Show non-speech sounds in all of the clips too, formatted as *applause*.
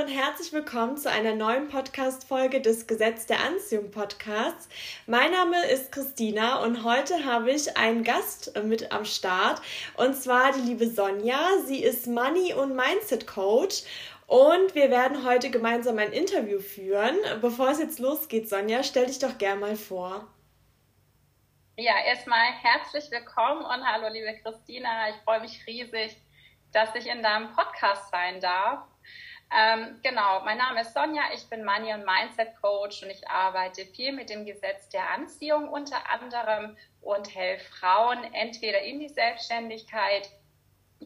und herzlich willkommen zu einer neuen Podcast-Folge des Gesetz der Anziehung Podcasts. Mein Name ist Christina und heute habe ich einen Gast mit am Start und zwar die liebe Sonja. Sie ist Money- und Mindset-Coach und wir werden heute gemeinsam ein Interview führen. Bevor es jetzt losgeht, Sonja, stell dich doch gerne mal vor. Ja, erstmal herzlich willkommen und hallo, liebe Christina. Ich freue mich riesig, dass ich in deinem Podcast sein darf. Ähm, genau, mein Name ist Sonja, ich bin Money- und Mindset-Coach und ich arbeite viel mit dem Gesetz der Anziehung unter anderem und helfe Frauen entweder in die Selbstständigkeit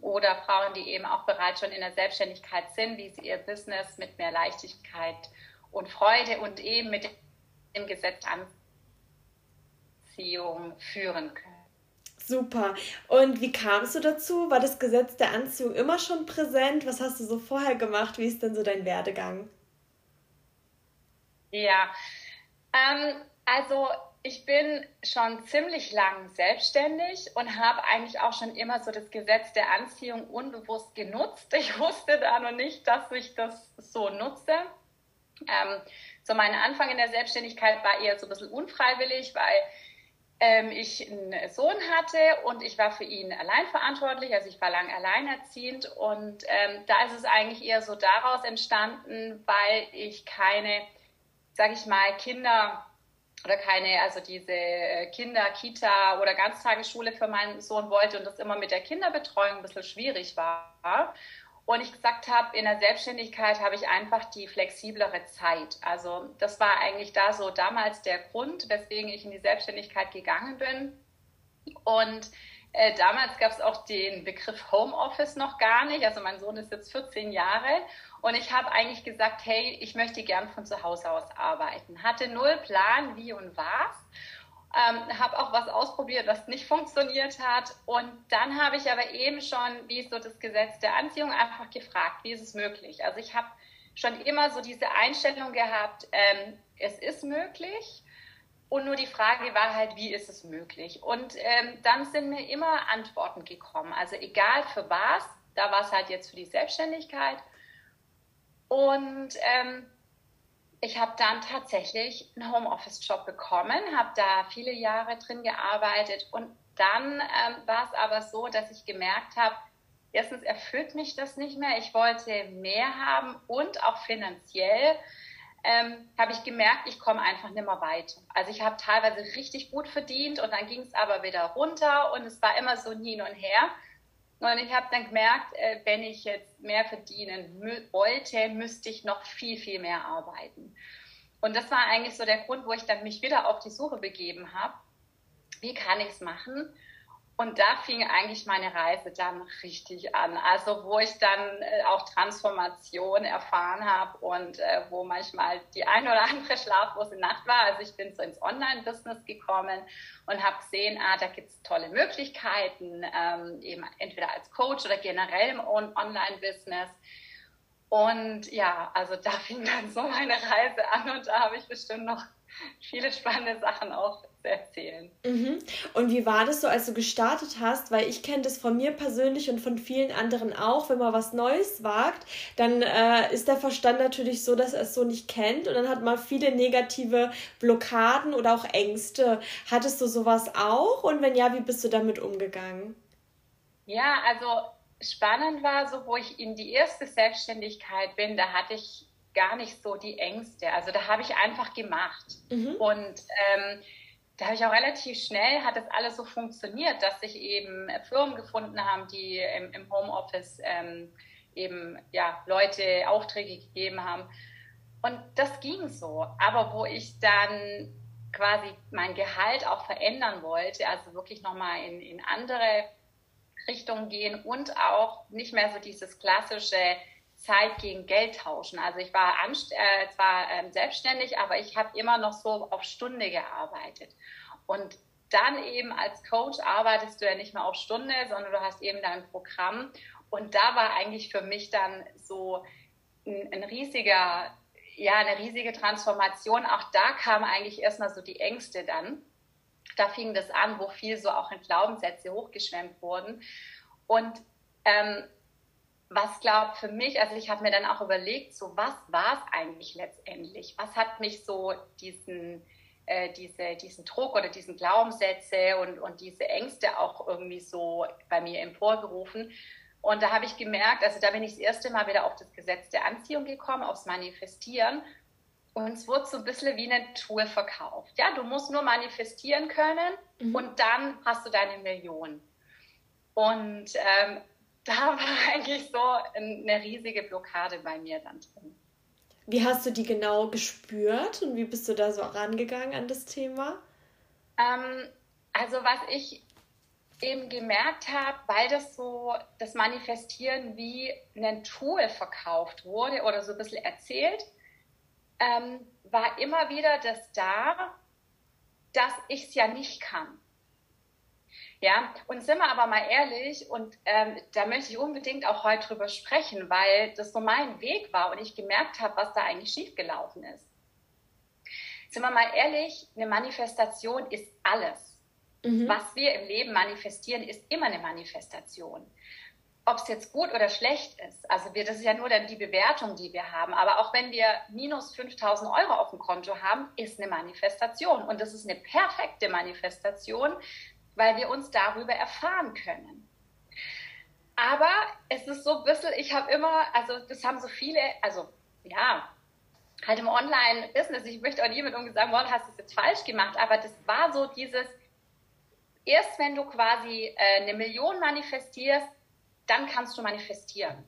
oder Frauen, die eben auch bereits schon in der Selbstständigkeit sind, wie sie ihr Business mit mehr Leichtigkeit und Freude und eben mit dem Gesetz der Anziehung führen können. Super. Und wie kamst du dazu? War das Gesetz der Anziehung immer schon präsent? Was hast du so vorher gemacht? Wie ist denn so dein Werdegang? Ja, ähm, also ich bin schon ziemlich lang selbstständig und habe eigentlich auch schon immer so das Gesetz der Anziehung unbewusst genutzt. Ich wusste da noch nicht, dass ich das so nutze. Ähm, so mein Anfang in der Selbstständigkeit war eher so ein bisschen unfreiwillig, weil ähm, ich einen Sohn hatte und ich war für ihn allein verantwortlich, also ich war lang alleinerziehend und ähm, da ist es eigentlich eher so daraus entstanden, weil ich keine, sag ich mal, Kinder oder keine, also diese Kinder, Kita oder Ganztagesschule für meinen Sohn wollte und das immer mit der Kinderbetreuung ein bisschen schwierig war. Und ich gesagt habe, in der Selbstständigkeit habe ich einfach die flexiblere Zeit. Also das war eigentlich da so damals der Grund, weswegen ich in die Selbstständigkeit gegangen bin. Und äh, damals gab es auch den Begriff Homeoffice noch gar nicht. Also mein Sohn ist jetzt 14 Jahre und ich habe eigentlich gesagt, hey, ich möchte gern von zu Hause aus arbeiten. Hatte null Plan, wie und was ähm, habe auch was ausprobiert, was nicht funktioniert hat. Und dann habe ich aber eben schon, wie ist so das Gesetz der Anziehung, einfach gefragt, wie ist es möglich? Also ich habe schon immer so diese Einstellung gehabt, ähm, es ist möglich. Und nur die Frage war halt, wie ist es möglich? Und ähm, dann sind mir immer Antworten gekommen. Also egal für was, da war es halt jetzt für die Selbstständigkeit. Und ähm, ich habe dann tatsächlich einen Homeoffice-Job bekommen, habe da viele Jahre drin gearbeitet und dann ähm, war es aber so, dass ich gemerkt habe, erstens erfüllt mich das nicht mehr, ich wollte mehr haben und auch finanziell ähm, habe ich gemerkt, ich komme einfach nicht mehr weiter. Also ich habe teilweise richtig gut verdient und dann ging es aber wieder runter und es war immer so hin und her. Und ich habe dann gemerkt, äh, wenn ich jetzt mehr verdienen wollte, müsste ich noch viel, viel mehr arbeiten. Und das war eigentlich so der Grund, wo ich dann mich wieder auf die Suche begeben habe. Wie kann ich es machen? Und da fing eigentlich meine Reise dann richtig an. Also wo ich dann äh, auch Transformation erfahren habe und äh, wo manchmal die ein oder andere schlaflose Nacht war. Also ich bin so ins Online-Business gekommen und habe gesehen, ah, da gibt es tolle Möglichkeiten, ähm, eben entweder als Coach oder generell im Online-Business. Und ja, also da fing dann so meine Reise an und da habe ich bestimmt noch viele spannende Sachen auch erzählen. Mhm. Und wie war das so, als du gestartet hast? Weil ich kenne das von mir persönlich und von vielen anderen auch. Wenn man was Neues wagt, dann äh, ist der Verstand natürlich so, dass er es so nicht kennt und dann hat man viele negative Blockaden oder auch Ängste. Hattest du sowas auch? Und wenn ja, wie bist du damit umgegangen? Ja, also spannend war so, wo ich in die erste Selbstständigkeit bin, da hatte ich gar nicht so die Ängste. Also da habe ich einfach gemacht. Mhm. Und ähm, da habe ich auch relativ schnell, hat das alles so funktioniert, dass sich eben Firmen gefunden haben, die im, im Homeoffice ähm, eben ja, Leute Aufträge gegeben haben. Und das ging so. Aber wo ich dann quasi mein Gehalt auch verändern wollte, also wirklich nochmal in, in andere Richtungen gehen und auch nicht mehr so dieses klassische Zeit gegen Geld tauschen. Also ich war äh, zwar ähm, selbstständig, aber ich habe immer noch so auf Stunde gearbeitet. Und dann eben als Coach arbeitest du ja nicht mehr auf Stunde, sondern du hast eben dein Programm. Und da war eigentlich für mich dann so ein, ein riesiger, ja, eine riesige Transformation. Auch da kamen eigentlich erstmal so die Ängste dann. Da fing das an, wo viel so auch in Glaubenssätze hochgeschwemmt wurden. Und ähm, was glaubt für mich, also ich habe mir dann auch überlegt, so was war es eigentlich letztendlich? Was hat mich so diesen, äh, diese, diesen Druck oder diesen Glaubenssätze und, und diese Ängste auch irgendwie so bei mir emporgerufen? Und da habe ich gemerkt, also da bin ich das erste Mal wieder auf das Gesetz der Anziehung gekommen, aufs Manifestieren. Und es wurde so ein bisschen wie eine Tour verkauft. Ja, du musst nur manifestieren können mhm. und dann hast du deine Million. Und ähm, da war *laughs* eigentlich so eine riesige Blockade bei mir dann drin. Wie hast du die genau gespürt und wie bist du da so rangegangen an das Thema? Ähm, also was ich eben gemerkt habe, weil das so das Manifestieren wie ein Tool verkauft wurde oder so ein bisschen erzählt, ähm, war immer wieder das da, dass ich es ja nicht kann. Ja, und sind wir aber mal ehrlich, und ähm, da möchte ich unbedingt auch heute drüber sprechen, weil das so mein Weg war und ich gemerkt habe, was da eigentlich schiefgelaufen ist. Sind wir mal ehrlich, eine Manifestation ist alles. Mhm. Was wir im Leben manifestieren, ist immer eine Manifestation. Ob es jetzt gut oder schlecht ist, also wir, das ist ja nur dann die Bewertung, die wir haben. Aber auch wenn wir minus 5000 Euro auf dem Konto haben, ist eine Manifestation. Und das ist eine perfekte Manifestation, weil wir uns darüber erfahren können. Aber es ist so ein bisschen, ich habe immer, also das haben so viele, also ja, halt im Online-Business, ich möchte auch niemandem sagen, wow, hast du es jetzt falsch gemacht, aber das war so dieses, erst wenn du quasi äh, eine Million manifestierst, dann kannst du manifestieren.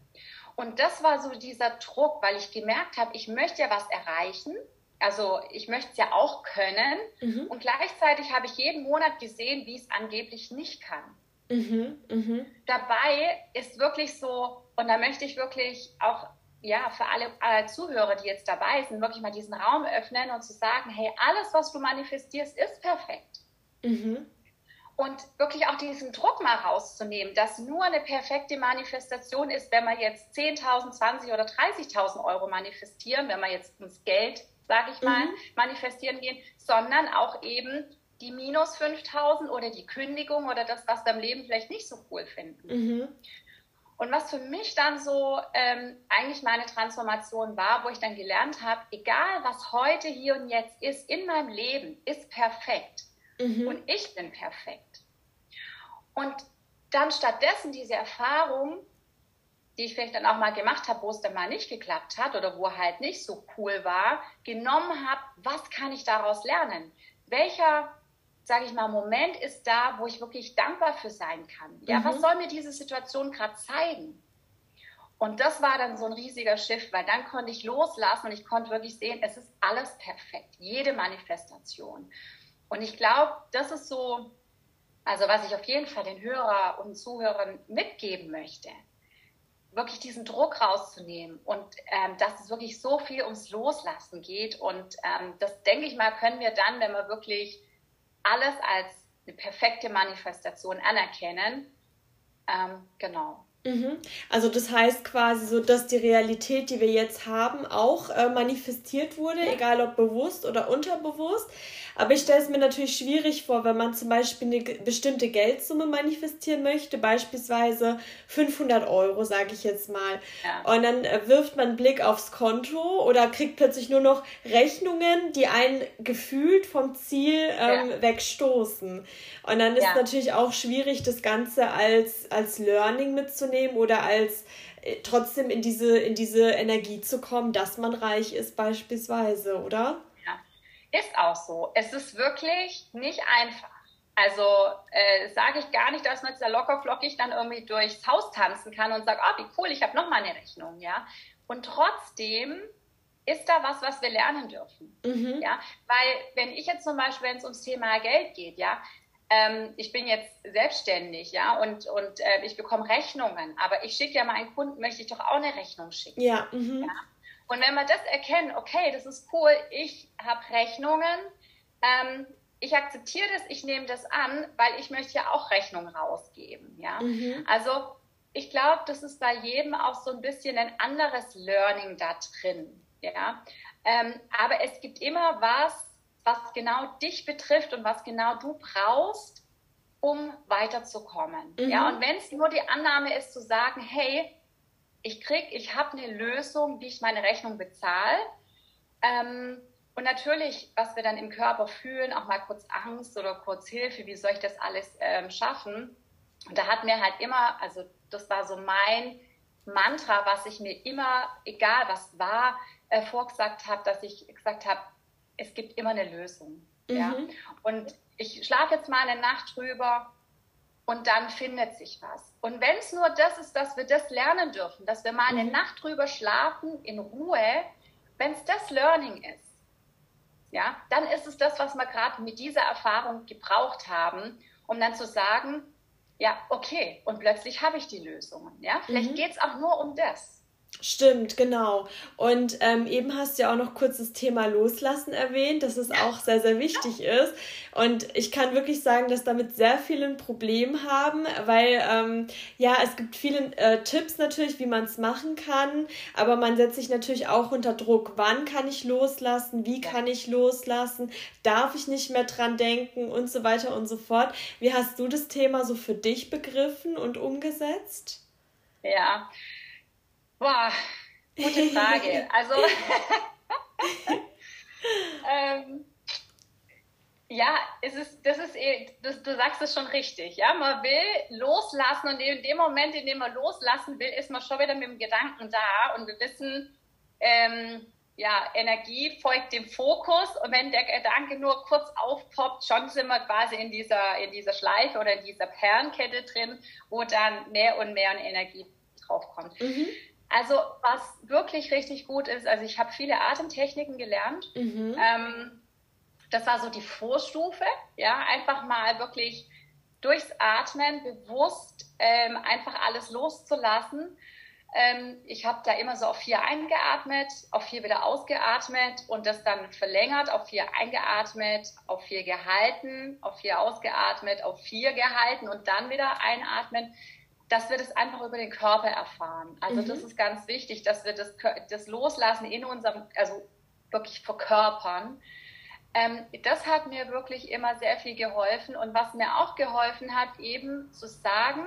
Und das war so dieser Druck, weil ich gemerkt habe, ich möchte ja was erreichen also ich möchte es ja auch können. Mhm. Und gleichzeitig habe ich jeden Monat gesehen, wie es angeblich nicht kann. Mhm. Mhm. Dabei ist wirklich so, und da möchte ich wirklich auch ja, für alle, alle Zuhörer, die jetzt dabei sind, wirklich mal diesen Raum öffnen und zu sagen, hey, alles, was du manifestierst, ist perfekt. Mhm. Und wirklich auch diesen Druck mal rauszunehmen, dass nur eine perfekte Manifestation ist, wenn wir jetzt 10.000, 20.000 oder 30.000 Euro manifestieren, wenn wir jetzt uns Geld sage ich mal, mhm. manifestieren gehen, sondern auch eben die minus 5000 oder die Kündigung oder das, was wir im Leben vielleicht nicht so cool finden. Mhm. Und was für mich dann so ähm, eigentlich meine Transformation war, wo ich dann gelernt habe, egal was heute, hier und jetzt ist in meinem Leben, ist perfekt. Mhm. Und ich bin perfekt. Und dann stattdessen diese Erfahrung, die ich vielleicht dann auch mal gemacht habe, wo es dann mal nicht geklappt hat oder wo halt nicht so cool war, genommen habe, was kann ich daraus lernen? Welcher, sage ich mal, Moment ist da, wo ich wirklich dankbar für sein kann? Ja, mhm. was soll mir diese Situation gerade zeigen? Und das war dann so ein riesiger Shift, weil dann konnte ich loslassen und ich konnte wirklich sehen, es ist alles perfekt, jede Manifestation. Und ich glaube, das ist so, also was ich auf jeden Fall den Hörer und Zuhörern mitgeben möchte wirklich diesen Druck rauszunehmen und ähm, dass es wirklich so viel ums Loslassen geht. Und ähm, das, denke ich mal, können wir dann, wenn wir wirklich alles als eine perfekte Manifestation anerkennen. Ähm, genau. Mhm. Also das heißt quasi so, dass die Realität, die wir jetzt haben, auch äh, manifestiert wurde, ja. egal ob bewusst oder unterbewusst. Aber ich stelle es mir natürlich schwierig vor, wenn man zum Beispiel eine bestimmte Geldsumme manifestieren möchte, beispielsweise 500 Euro, sage ich jetzt mal. Ja. Und dann äh, wirft man einen Blick aufs Konto oder kriegt plötzlich nur noch Rechnungen, die einen gefühlt vom Ziel ähm, ja. wegstoßen. Und dann ist natürlich auch schwierig, das Ganze als, als Learning mitzunehmen oder als äh, trotzdem in diese, in diese Energie zu kommen, dass man reich ist beispielsweise, oder? Ist auch so. Es ist wirklich nicht einfach. Also äh, sage ich gar nicht, dass man jetzt da locker flockig dann irgendwie durchs Haus tanzen kann und sagt, oh, wie cool, ich habe noch mal eine Rechnung, ja. Und trotzdem ist da was, was wir lernen dürfen, mhm. ja. Weil wenn ich jetzt zum Beispiel, wenn es ums Thema Geld geht, ja, ähm, ich bin jetzt selbstständig, ja, und, und äh, ich bekomme Rechnungen, aber ich schicke ja meinen Kunden, möchte ich doch auch eine Rechnung schicken. Ja. Mhm. ja? Und wenn wir das erkennen, okay, das ist cool, ich habe Rechnungen, ähm, ich akzeptiere das, ich nehme das an, weil ich möchte ja auch Rechnungen rausgeben. Ja? Mhm. Also ich glaube, das ist bei jedem auch so ein bisschen ein anderes Learning da drin. Ja? Ähm, aber es gibt immer was, was genau dich betrifft und was genau du brauchst, um weiterzukommen. Mhm. Ja? Und wenn es nur die Annahme ist, zu sagen, hey, ich krieg, ich habe eine Lösung, wie ich meine Rechnung bezahle. Ähm, und natürlich, was wir dann im Körper fühlen, auch mal kurz Angst oder kurz Hilfe, wie soll ich das alles ähm, schaffen? Und da hat mir halt immer, also das war so mein Mantra, was ich mir immer, egal was war, äh, vorgesagt habe, dass ich gesagt habe, es gibt immer eine Lösung. Mhm. Ja? Und ich schlafe jetzt mal eine Nacht drüber und dann findet sich was. Und wenn es nur das ist, dass wir das lernen dürfen, dass wir mal eine mhm. Nacht drüber schlafen in Ruhe, wenn es das Learning ist, ja, dann ist es das, was wir gerade mit dieser Erfahrung gebraucht haben, um dann zu sagen, ja, okay, und plötzlich habe ich die Lösungen. Ja, vielleicht mhm. geht es auch nur um das. Stimmt, genau. Und ähm, eben hast du ja auch noch kurz das Thema Loslassen erwähnt, dass es auch sehr, sehr wichtig ist. Und ich kann wirklich sagen, dass damit sehr viele ein Problem haben, weil ähm, ja, es gibt viele äh, Tipps natürlich, wie man es machen kann, aber man setzt sich natürlich auch unter Druck. Wann kann ich loslassen? Wie kann ich loslassen? Darf ich nicht mehr dran denken? Und so weiter und so fort. Wie hast du das Thema so für dich begriffen und umgesetzt? Ja, Boah, gute Frage. Also, *laughs* ähm, ja, es ist, das ist, eh, das, du sagst es schon richtig. Ja, man will loslassen und in dem Moment, in dem man loslassen will, ist man schon wieder mit dem Gedanken da und wir wissen, ähm, ja, Energie folgt dem Fokus und wenn der Gedanke nur kurz aufpoppt, schon sind wir quasi in dieser, in dieser Schleife oder in dieser Perlenkette drin, wo dann mehr und mehr Energie draufkommt. Mhm. Also was wirklich richtig gut ist, also ich habe viele Atemtechniken gelernt. Mhm. Ähm, das war so die Vorstufe, ja, einfach mal wirklich durchs Atmen bewusst ähm, einfach alles loszulassen. Ähm, ich habe da immer so auf vier eingeatmet, auf vier wieder ausgeatmet und das dann verlängert, auf vier eingeatmet, auf vier gehalten, auf vier ausgeatmet, auf vier gehalten und dann wieder einatmen dass wir das einfach über den Körper erfahren. Also mhm. das ist ganz wichtig, dass wir das, das Loslassen in unserem, also wirklich verkörpern. Ähm, das hat mir wirklich immer sehr viel geholfen. Und was mir auch geholfen hat, eben zu sagen,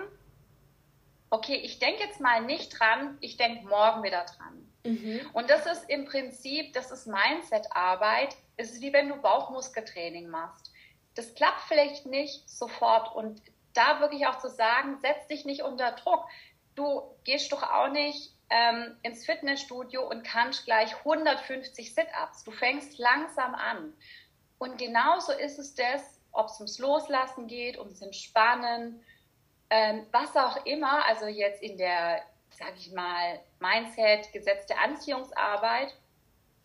okay, ich denke jetzt mal nicht dran, ich denke morgen wieder dran. Mhm. Und das ist im Prinzip, das ist Mindset-Arbeit. Es ist wie wenn du Bauchmuskeltraining machst. Das klappt vielleicht nicht sofort und da wirklich auch zu sagen, setz dich nicht unter Druck. Du gehst doch auch nicht ähm, ins Fitnessstudio und kannst gleich 150 Sit-ups. Du fängst langsam an. Und genauso ist es das, ob es ums Loslassen geht, ums Entspannen, ähm, was auch immer, also jetzt in der, sag ich mal, Mindset, gesetzte Anziehungsarbeit,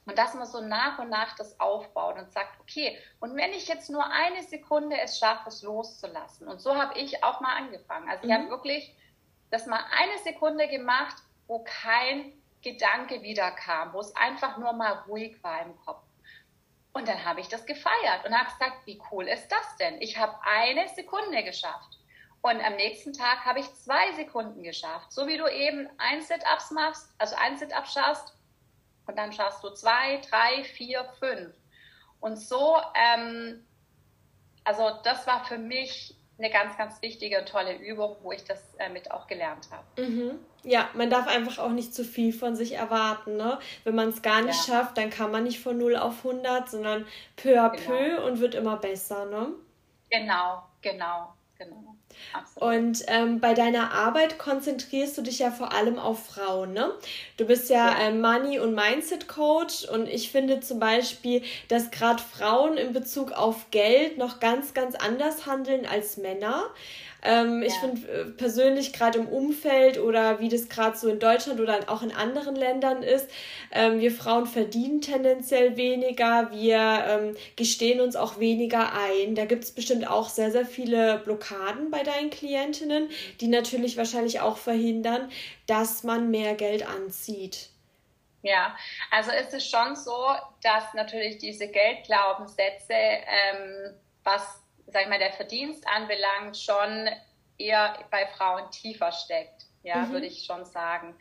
und dass man so nach und nach das aufbaut und sagt, okay, und wenn ich jetzt nur eine Sekunde es schaffe, es loszulassen. Und so habe ich auch mal angefangen. Also mhm. ich habe wirklich das mal eine Sekunde gemacht, wo kein Gedanke wiederkam, wo es einfach nur mal ruhig war im Kopf. Und dann habe ich das gefeiert und habe gesagt, wie cool ist das denn? Ich habe eine Sekunde geschafft. Und am nächsten Tag habe ich zwei Sekunden geschafft. So wie du eben ein Sit-Ups machst, also ein Sit-Up schaffst und dann schaffst du zwei, drei, vier, fünf. Und so, ähm, also das war für mich eine ganz, ganz wichtige und tolle Übung, wo ich das äh, mit auch gelernt habe. Mhm. Ja, man darf einfach auch nicht zu viel von sich erwarten. Ne? Wenn man es gar nicht ja. schafft, dann kann man nicht von 0 auf 100, sondern peu à genau. peu und wird immer besser. Ne? Genau, genau, genau. Und ähm, bei deiner Arbeit konzentrierst du dich ja vor allem auf Frauen, ne? Du bist ja, ja. Ähm, Money- und Mindset-Coach und ich finde zum Beispiel, dass gerade Frauen in Bezug auf Geld noch ganz, ganz anders handeln als Männer. Ähm, ja. Ich finde äh, persönlich gerade im Umfeld oder wie das gerade so in Deutschland oder auch in anderen Ländern ist, ähm, wir Frauen verdienen tendenziell weniger, wir ähm, gestehen uns auch weniger ein. Da gibt es bestimmt auch sehr, sehr viele Blockaden bei deinen Klientinnen, die natürlich wahrscheinlich auch verhindern, dass man mehr Geld anzieht. Ja, also ist es schon so, dass natürlich diese Geldglaubenssätze, ähm, was sag ich mal, der Verdienst anbelangt, schon eher bei Frauen tiefer steckt, ja, mhm. würde ich schon sagen.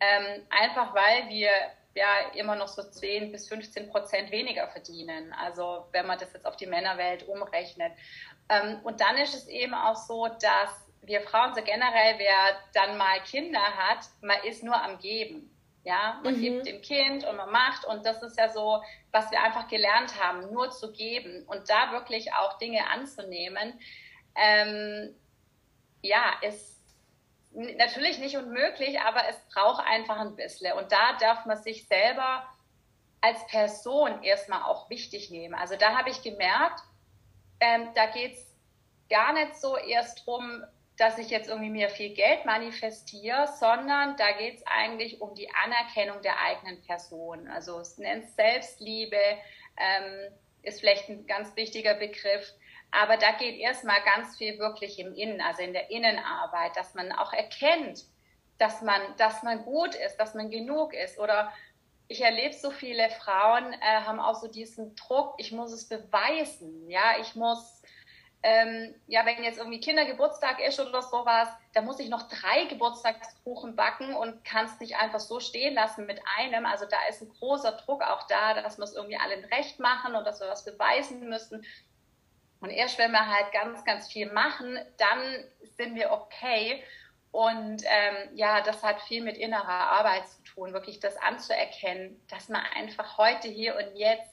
Ähm, einfach weil wir ja immer noch so 10 bis 15 Prozent weniger verdienen. Also wenn man das jetzt auf die Männerwelt umrechnet. Ähm, und dann ist es eben auch so, dass wir Frauen so generell, wer dann mal Kinder hat, man ist nur am Geben. Ja, man mhm. gibt dem Kind und man macht und das ist ja so, was wir einfach gelernt haben, nur zu geben und da wirklich auch Dinge anzunehmen. Ähm, ja, ist natürlich nicht unmöglich, aber es braucht einfach ein bisschen und da darf man sich selber als Person erstmal auch wichtig nehmen. Also da habe ich gemerkt, ähm, da geht es gar nicht so erst drum, dass ich jetzt irgendwie mir viel Geld manifestiere, sondern da geht es eigentlich um die Anerkennung der eigenen Person. Also es nennt Selbstliebe, ähm, ist vielleicht ein ganz wichtiger Begriff. Aber da geht erstmal ganz viel wirklich im Innen, also in der Innenarbeit, dass man auch erkennt, dass man, dass man gut ist, dass man genug ist. Oder ich erlebe so viele Frauen, äh, haben auch so diesen Druck, ich muss es beweisen, ja, ich muss ähm, ja, wenn jetzt irgendwie Kindergeburtstag ist oder sowas, da muss ich noch drei Geburtstagskuchen backen und kann es nicht einfach so stehen lassen mit einem. Also da ist ein großer Druck auch da, dass wir es irgendwie allen recht machen und dass wir was beweisen müssen. Und erst wenn wir halt ganz, ganz viel machen, dann sind wir okay. Und ähm, ja, das hat viel mit innerer Arbeit zu tun, wirklich das anzuerkennen, dass man einfach heute, hier und jetzt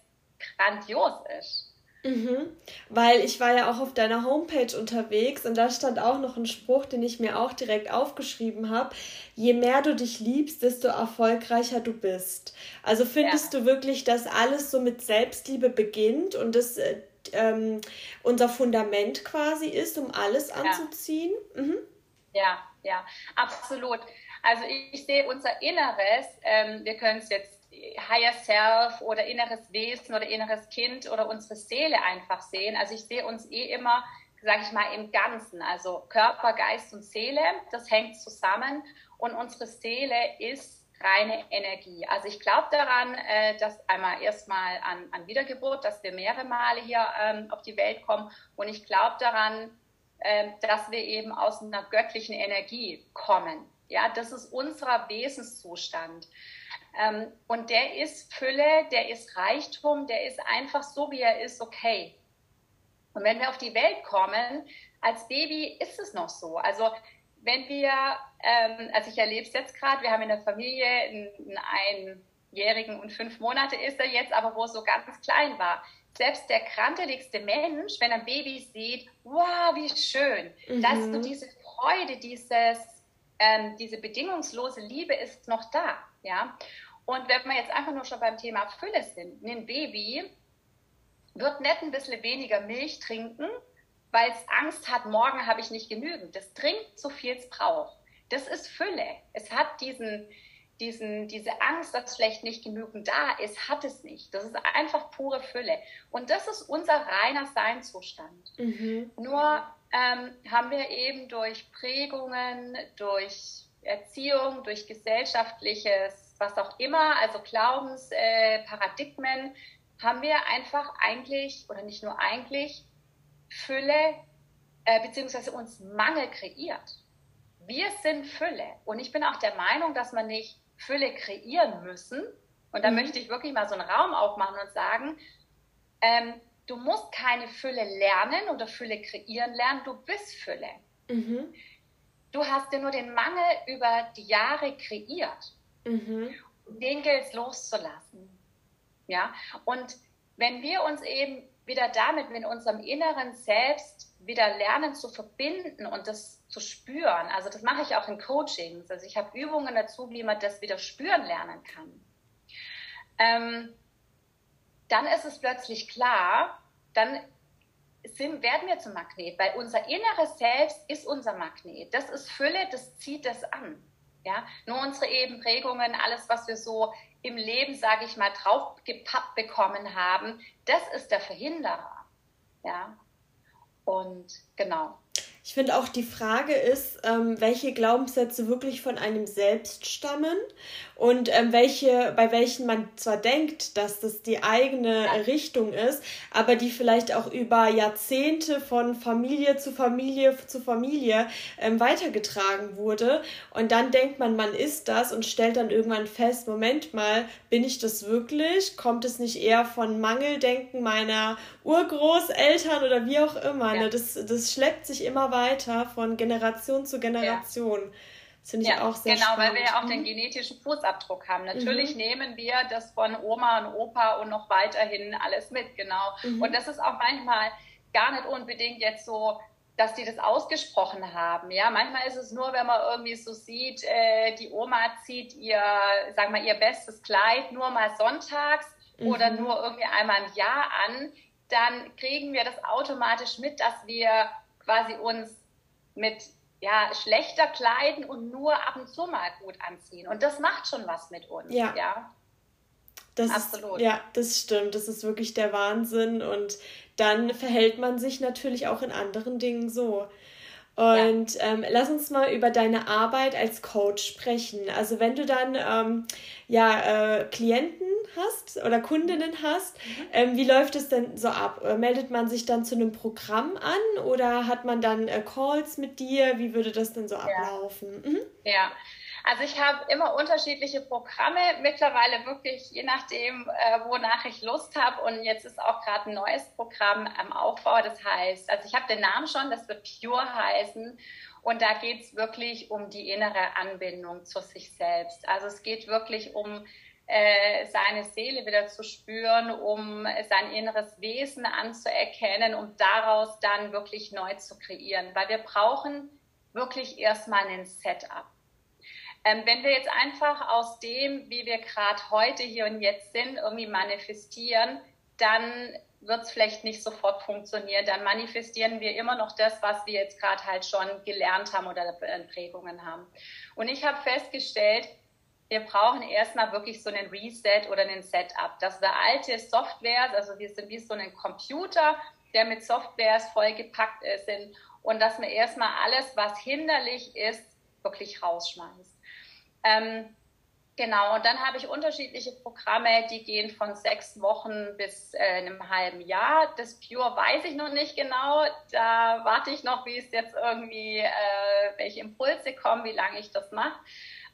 grandios ist. Mhm. Weil ich war ja auch auf deiner Homepage unterwegs und da stand auch noch ein Spruch, den ich mir auch direkt aufgeschrieben habe. Je mehr du dich liebst, desto erfolgreicher du bist. Also findest ja. du wirklich, dass alles so mit Selbstliebe beginnt und das äh, ähm, unser Fundament quasi ist, um alles anzuziehen? Ja, mhm. ja, ja, absolut. Also ich, ich sehe unser Inneres, ähm, wir können es jetzt Higher Self oder inneres Wesen oder inneres Kind oder unsere Seele einfach sehen. Also ich sehe uns eh immer, sage ich mal, im Ganzen. Also Körper, Geist und Seele, das hängt zusammen. Und unsere Seele ist reine Energie. Also ich glaube daran, äh, dass einmal erstmal an, an Wiedergeburt, dass wir mehrere Male hier ähm, auf die Welt kommen. Und ich glaube daran, äh, dass wir eben aus einer göttlichen Energie kommen. Ja, das ist unser Wesenszustand. Ähm, und der ist Fülle, der ist Reichtum, der ist einfach so, wie er ist, okay. Und wenn wir auf die Welt kommen, als Baby ist es noch so. Also wenn wir, ähm, also ich erlebe es jetzt gerade, wir haben in der Familie einen, einen Einjährigen und fünf Monate ist er jetzt, aber wo er so ganz klein war. Selbst der kranteligste Mensch, wenn ein Baby sieht, wow, wie schön, mhm. dass du diese Freude, dieses, ähm, diese bedingungslose Liebe ist noch da. Ja? Und wenn wir jetzt einfach nur schon beim Thema Fülle sind, ein Baby wird nicht ein bisschen weniger Milch trinken, weil es Angst hat, morgen habe ich nicht genügend. Das trinkt so viel es braucht. Das ist Fülle. Es hat diesen, diesen, diese Angst, dass vielleicht nicht genügend da ist, hat es nicht. Das ist einfach pure Fülle. Und das ist unser reiner Seinzustand. Mhm. Nur ähm, haben wir eben durch Prägungen, durch Erziehung, durch gesellschaftliches was auch immer, also Glaubensparadigmen, äh, haben wir einfach eigentlich, oder nicht nur eigentlich, Fülle äh, beziehungsweise uns Mangel kreiert. Wir sind Fülle. Und ich bin auch der Meinung, dass man nicht Fülle kreieren müssen. Und da mhm. möchte ich wirklich mal so einen Raum aufmachen und sagen, ähm, du musst keine Fülle lernen oder Fülle kreieren lernen, du bist Fülle. Mhm. Du hast dir nur den Mangel über die Jahre kreiert. Mhm. Den gilt es loszulassen. Ja, und wenn wir uns eben wieder damit mit unserem inneren Selbst wieder lernen zu verbinden und das zu spüren, also das mache ich auch in Coachings, also ich habe Übungen dazu, wie man das wieder spüren lernen kann, ähm, dann ist es plötzlich klar, dann sind, werden wir zum Magnet, weil unser inneres Selbst ist unser Magnet. Das ist Fülle, das zieht das an. Ja, nur unsere eben Prägungen, alles, was wir so im Leben, sage ich mal, draufgepappt bekommen haben, das ist der Verhinderer. Ja, und genau. Ich finde auch die Frage ist, ähm, welche Glaubenssätze wirklich von einem selbst stammen und ähm, welche, bei welchen man zwar denkt, dass das die eigene Richtung ist, aber die vielleicht auch über Jahrzehnte von Familie zu Familie zu Familie ähm, weitergetragen wurde. Und dann denkt man, man ist das und stellt dann irgendwann fest, Moment mal, bin ich das wirklich? Kommt es nicht eher von Mangeldenken meiner Urgroßeltern oder wie auch immer? Ne? Das, das schleppt sich immer weiter von Generation zu Generation. Ja. Das finde ich ja, auch sehr Genau, spannend. weil wir ja auch den mhm. genetischen Fußabdruck haben. Natürlich mhm. nehmen wir das von Oma und Opa und noch weiterhin alles mit, genau. Mhm. Und das ist auch manchmal gar nicht unbedingt jetzt so, dass die das ausgesprochen haben. Ja, manchmal ist es nur, wenn man irgendwie so sieht, äh, die Oma zieht ihr, sag mal, ihr bestes Kleid nur mal sonntags mhm. oder nur irgendwie einmal im Jahr an, dann kriegen wir das automatisch mit, dass wir quasi uns mit ja, schlechter kleiden und nur ab und zu mal gut anziehen. Und das macht schon was mit uns. Ja. ja. Das Absolut. Ist, ja, das stimmt. Das ist wirklich der Wahnsinn. Und dann verhält man sich natürlich auch in anderen Dingen so. Und ja. ähm, lass uns mal über deine Arbeit als Coach sprechen. Also wenn du dann ähm, ja äh, Klienten hast oder Kundinnen hast, mhm. ähm, wie läuft es denn so ab? Äh, meldet man sich dann zu einem Programm an oder hat man dann äh, Calls mit dir? Wie würde das denn so ablaufen? Mhm. Ja. Also ich habe immer unterschiedliche Programme, mittlerweile wirklich je nachdem, äh, wonach ich Lust habe. Und jetzt ist auch gerade ein neues Programm am Aufbau. Das heißt, also ich habe den Namen schon, das wird Pure heißen. Und da geht es wirklich um die innere Anbindung zu sich selbst. Also es geht wirklich um seine Seele wieder zu spüren, um sein inneres Wesen anzuerkennen, um daraus dann wirklich neu zu kreieren. Weil wir brauchen wirklich erstmal ein Setup. Ähm, wenn wir jetzt einfach aus dem, wie wir gerade heute hier und jetzt sind, irgendwie manifestieren, dann wird es vielleicht nicht sofort funktionieren. Dann manifestieren wir immer noch das, was wir jetzt gerade halt schon gelernt haben oder Prägungen haben. Und ich habe festgestellt, wir brauchen erstmal wirklich so einen Reset oder einen Setup, dass wir alte Softwares, also wir sind wie so ein Computer, der mit Softwares vollgepackt ist, und dass man erstmal alles, was hinderlich ist, wirklich rausschmeißt. Ähm, genau, und dann habe ich unterschiedliche Programme, die gehen von sechs Wochen bis äh, einem halben Jahr. Das Pure weiß ich noch nicht genau. Da warte ich noch, wie es jetzt irgendwie, äh, welche Impulse kommen, wie lange ich das mache.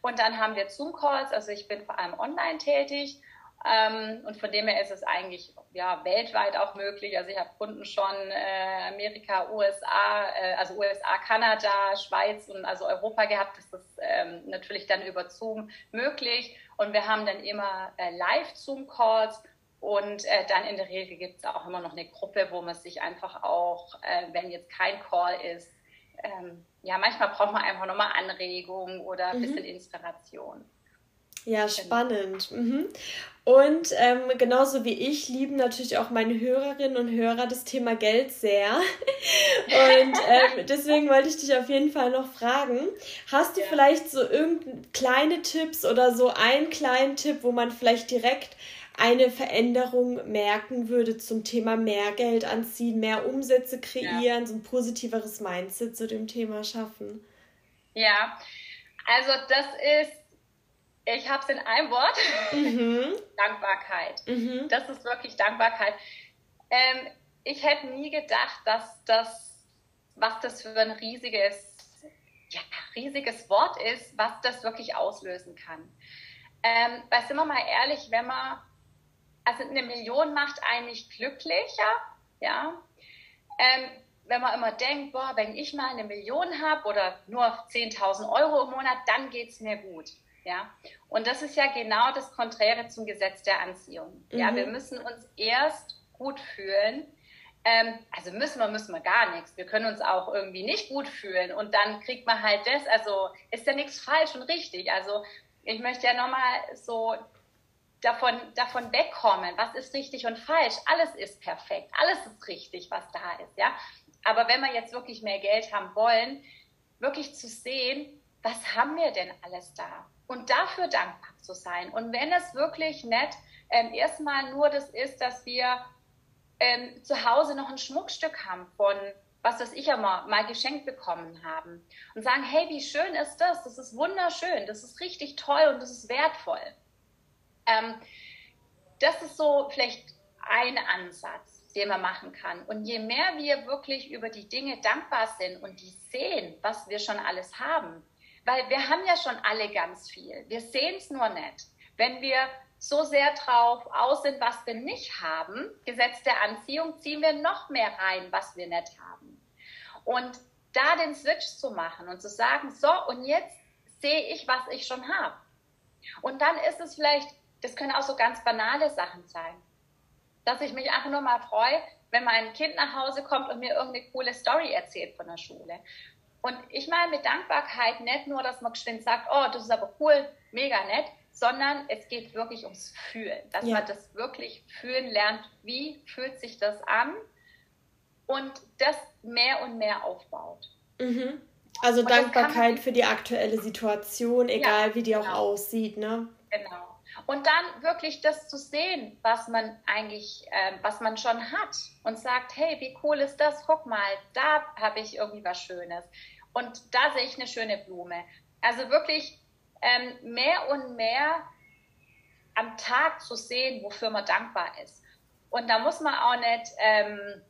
Und dann haben wir Zoom-Calls, also ich bin vor allem online tätig. Ähm, und von dem her ist es eigentlich ja, weltweit auch möglich. Also ich habe Kunden schon äh, Amerika, USA, äh, also USA, Kanada, Schweiz und also Europa gehabt. Das ist ähm, natürlich dann über Zoom möglich. Und wir haben dann immer äh, Live-Zoom-Calls. Und äh, dann in der Regel gibt es auch immer noch eine Gruppe, wo man sich einfach auch, äh, wenn jetzt kein Call ist, ähm, ja, manchmal braucht man einfach nochmal Anregungen oder ein mhm. bisschen Inspiration. Ja, genau. spannend. Mhm. Und ähm, genauso wie ich lieben natürlich auch meine Hörerinnen und Hörer das Thema Geld sehr. *laughs* Und ähm, deswegen wollte ich dich auf jeden Fall noch fragen, hast du ja. vielleicht so irgendeine kleine Tipps oder so einen kleinen Tipp, wo man vielleicht direkt eine Veränderung merken würde zum Thema mehr Geld anziehen, mehr Umsätze kreieren, ja. so ein positiveres Mindset zu dem Thema schaffen? Ja, also das ist ich habe es in einem Wort. Mhm. *laughs* Dankbarkeit. Mhm. Das ist wirklich Dankbarkeit. Ähm, ich hätte nie gedacht, dass das, was das für ein riesiges, ja, riesiges Wort ist, was das wirklich auslösen kann. Ähm, weil sind wir mal ehrlich, wenn man, also eine Million macht eigentlich glücklicher, ja. Ähm, wenn man immer denkt, boah, wenn ich mal eine Million habe oder nur 10.000 Euro im Monat, dann geht es mir gut. Ja, und das ist ja genau das Konträre zum Gesetz der Anziehung. Mhm. Ja, wir müssen uns erst gut fühlen. Ähm, also müssen wir, müssen wir gar nichts. Wir können uns auch irgendwie nicht gut fühlen und dann kriegt man halt das. Also ist ja nichts falsch und richtig. Also ich möchte ja nochmal so davon, davon wegkommen. Was ist richtig und falsch? Alles ist perfekt. Alles ist richtig, was da ist. Ja, aber wenn wir jetzt wirklich mehr Geld haben wollen, wirklich zu sehen, was haben wir denn alles da? Und dafür dankbar zu sein. Und wenn es wirklich nett ähm, erstmal nur das ist, dass wir ähm, zu Hause noch ein Schmuckstück haben von was das ich mal, mal geschenkt bekommen haben und sagen, hey, wie schön ist das? Das ist wunderschön, das ist richtig toll und das ist wertvoll. Ähm, das ist so vielleicht ein Ansatz, den man machen kann. Und je mehr wir wirklich über die Dinge dankbar sind und die sehen, was wir schon alles haben, weil wir haben ja schon alle ganz viel. Wir sehen es nur nicht. Wenn wir so sehr drauf aus sind, was wir nicht haben, Gesetz der Anziehung, ziehen wir noch mehr rein, was wir nicht haben. Und da den Switch zu machen und zu sagen, so, und jetzt sehe ich, was ich schon habe. Und dann ist es vielleicht, das können auch so ganz banale Sachen sein, dass ich mich einfach nur mal freue, wenn mein Kind nach Hause kommt und mir irgendeine coole Story erzählt von der Schule. Und ich meine mit Dankbarkeit nicht nur, dass man geschwind sagt, oh, das ist aber cool, mega nett, sondern es geht wirklich ums Fühlen, dass ja. man das wirklich fühlen lernt, wie fühlt sich das an und das mehr und mehr aufbaut. Mhm. Also und Dankbarkeit für die aktuelle Situation, egal ja, wie die auch genau. aussieht, ne? Genau. Und dann wirklich das zu sehen, was man eigentlich, äh, was man schon hat und sagt, hey, wie cool ist das? Guck mal, da habe ich irgendwie was Schönes. Und da sehe ich eine schöne Blume. Also wirklich ähm, mehr und mehr am Tag zu sehen, wofür man dankbar ist. Und da muss man auch nicht, ähm,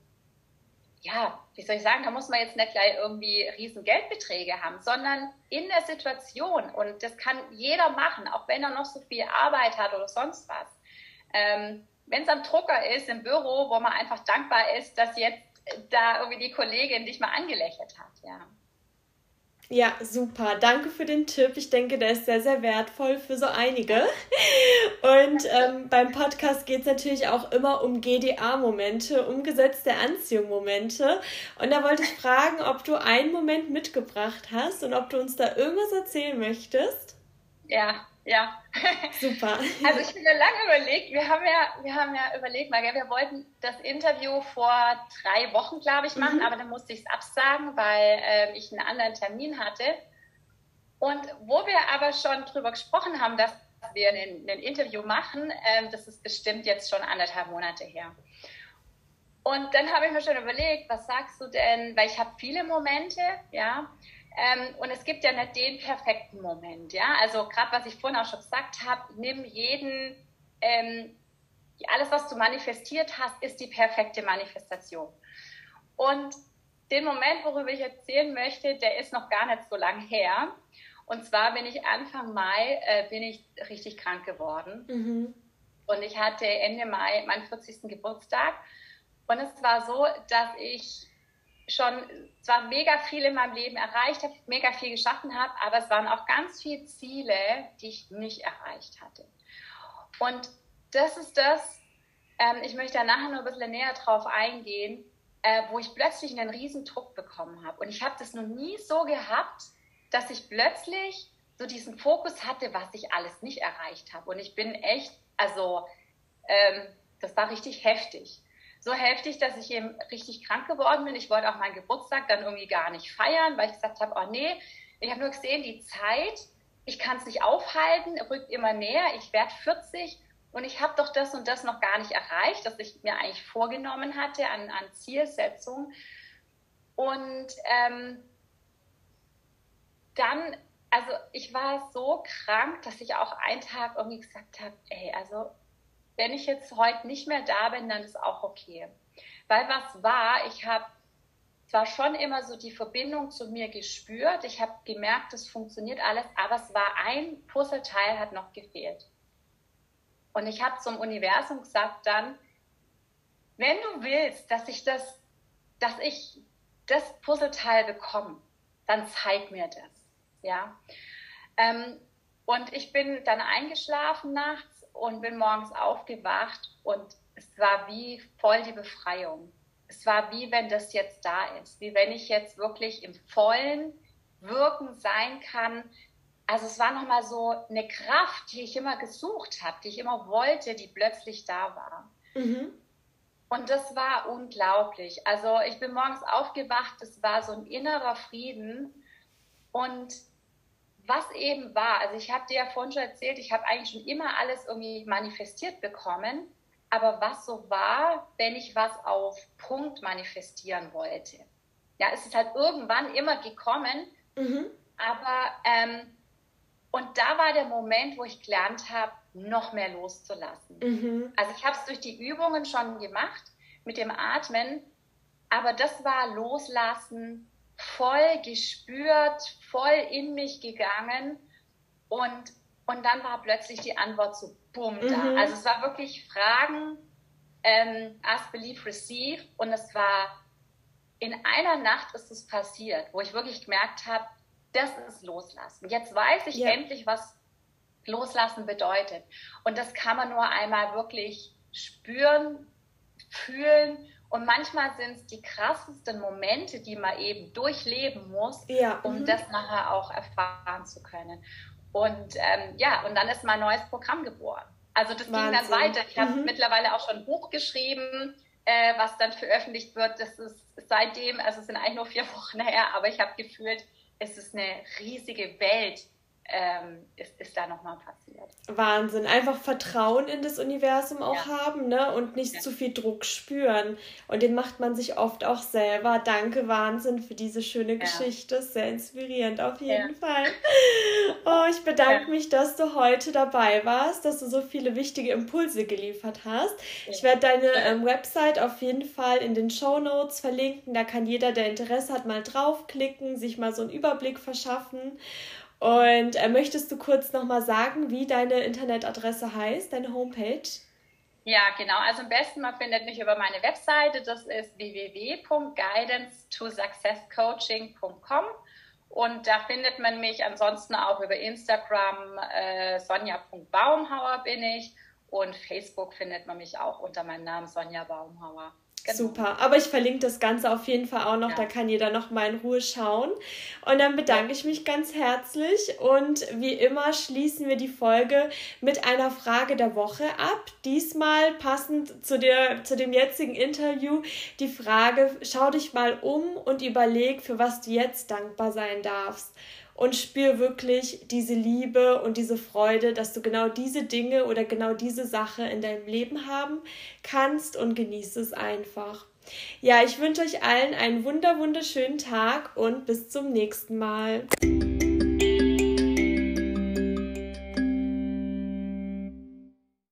ja, wie soll ich sagen, da muss man jetzt nicht gleich irgendwie riesen Geldbeträge haben, sondern in der Situation, und das kann jeder machen, auch wenn er noch so viel Arbeit hat oder sonst was. Ähm, wenn es am Drucker ist, im Büro, wo man einfach dankbar ist, dass jetzt da irgendwie die Kollegin dich mal angelächelt hat, ja. Ja, super. Danke für den Tipp. Ich denke, der ist sehr, sehr wertvoll für so einige. Und ähm, beim Podcast geht es natürlich auch immer um GDA-Momente, umgesetzte Anziehung-Momente. Und da wollte ich fragen, ob du einen Moment mitgebracht hast und ob du uns da irgendwas erzählen möchtest. Ja, ja. Super. *laughs* Also ich bin ja lange überlegt, wir haben ja, wir haben ja überlegt, Marga, wir wollten das Interview vor drei Wochen, glaube ich, machen, mhm. aber dann musste ich es absagen, weil äh, ich einen anderen Termin hatte. Und wo wir aber schon drüber gesprochen haben, dass wir ein, ein Interview machen, äh, das ist bestimmt jetzt schon anderthalb Monate her. Und dann habe ich mir schon überlegt, was sagst du denn, weil ich habe viele Momente, ja, ähm, und es gibt ja nicht den perfekten Moment, ja. Also gerade was ich vorhin auch schon gesagt habe, nimm jeden, ähm, alles was du manifestiert hast, ist die perfekte Manifestation. Und den Moment, worüber ich erzählen möchte, der ist noch gar nicht so lang her. Und zwar bin ich Anfang Mai äh, bin ich richtig krank geworden. Mhm. Und ich hatte Ende Mai meinen 40. Geburtstag. Und es war so, dass ich schon zwar mega viel in meinem Leben erreicht habe, mega viel geschaffen habe, aber es waren auch ganz viele Ziele, die ich nicht erreicht hatte. Und das ist das, ähm, ich möchte da nachher noch ein bisschen näher drauf eingehen, äh, wo ich plötzlich einen riesen Druck bekommen habe. Und ich habe das noch nie so gehabt, dass ich plötzlich so diesen Fokus hatte, was ich alles nicht erreicht habe. Und ich bin echt, also ähm, das war richtig heftig so heftig, dass ich eben richtig krank geworden bin. Ich wollte auch meinen Geburtstag dann irgendwie gar nicht feiern, weil ich gesagt habe, oh nee, ich habe nur gesehen, die Zeit, ich kann es nicht aufhalten, rückt immer näher, ich werde 40 und ich habe doch das und das noch gar nicht erreicht, das ich mir eigentlich vorgenommen hatte an, an Zielsetzung. Und ähm, dann, also ich war so krank, dass ich auch einen Tag irgendwie gesagt habe, ey, also wenn ich jetzt heute nicht mehr da bin, dann ist auch okay. Weil was war, ich habe zwar schon immer so die Verbindung zu mir gespürt, ich habe gemerkt, es funktioniert alles, aber es war ein Puzzleteil hat noch gefehlt. Und ich habe zum Universum gesagt dann, wenn du willst, dass ich das, dass ich das Puzzleteil bekomme, dann zeig mir das, ja. Ähm, und ich bin dann eingeschlafen nachts und bin morgens aufgewacht und es war wie voll die Befreiung. Es war wie wenn das jetzt da ist, wie wenn ich jetzt wirklich im vollen Wirken sein kann. Also es war nochmal so eine Kraft, die ich immer gesucht habe, die ich immer wollte, die plötzlich da war. Mhm. Und das war unglaublich. Also ich bin morgens aufgewacht, es war so ein innerer Frieden und was eben war. Also ich habe dir ja vorhin schon erzählt, ich habe eigentlich schon immer alles irgendwie manifestiert bekommen. Aber was so war, wenn ich was auf Punkt manifestieren wollte. ja, es ist halt irgendwann immer gekommen. Mhm. Aber, ähm, und da war der Moment, wo ich gelernt habe, noch mehr loszulassen. Mhm. Also ich habe es durch die Übungen schon gemacht mit dem Atmen, aber das war Loslassen, voll gespürt, voll in mich gegangen und, und dann war plötzlich die Antwort so bumm mhm. da. Also es war wirklich Fragen, ähm, Ask, Believe, Receive und es war in einer Nacht ist es passiert, wo ich wirklich gemerkt habe, das ist Loslassen. Jetzt weiß ich ja. endlich, was Loslassen bedeutet. Und das kann man nur einmal wirklich spüren, fühlen. Und manchmal sind es die krassesten Momente, die man eben durchleben muss, ja. um mhm. das nachher auch erfahren zu können. Und ähm, ja, und dann ist mein neues Programm geboren. Also das Wahnsinn. ging dann weiter. Ich habe mhm. mittlerweile auch schon ein Buch geschrieben, äh, was dann veröffentlicht wird. Das ist seitdem, also es sind eigentlich nur vier *laughs* Wochen her, aber ich habe gefühlt, es ist eine riesige Welt, ähm, ist, ist da nochmal passiert. Wahnsinn. Einfach Vertrauen in das Universum auch ja. haben ne? und nicht ja. zu viel Druck spüren. Und den macht man sich oft auch selber. Danke, Wahnsinn, für diese schöne ja. Geschichte. Sehr inspirierend auf jeden Fall. Oh, ich bedanke mich, dass du heute dabei warst, dass du so viele wichtige Impulse geliefert hast. Ich werde deine ähm, Website auf jeden Fall in den Show Notes verlinken. Da kann jeder, der Interesse hat, mal draufklicken, sich mal so einen Überblick verschaffen. Und äh, möchtest du kurz nochmal sagen, wie deine Internetadresse heißt, deine Homepage? Ja, genau. Also am besten, man findet mich über meine Webseite. Das ist www.guidance-to-successcoaching.com. Und da findet man mich ansonsten auch über Instagram. Äh, Sonja.baumhauer bin ich. Und Facebook findet man mich auch unter meinem Namen Sonja Baumhauer. Genau. Super, aber ich verlinke das Ganze auf jeden Fall auch noch, ja. da kann jeder noch mal in Ruhe schauen. Und dann bedanke ich mich ganz herzlich und wie immer schließen wir die Folge mit einer Frage der Woche ab. Diesmal passend zu, der, zu dem jetzigen Interview die Frage, schau dich mal um und überleg, für was du jetzt dankbar sein darfst und spür wirklich diese Liebe und diese Freude, dass du genau diese Dinge oder genau diese Sache in deinem Leben haben kannst und genieß es einfach. Ja, ich wünsche euch allen einen wunder wunderschönen Tag und bis zum nächsten Mal.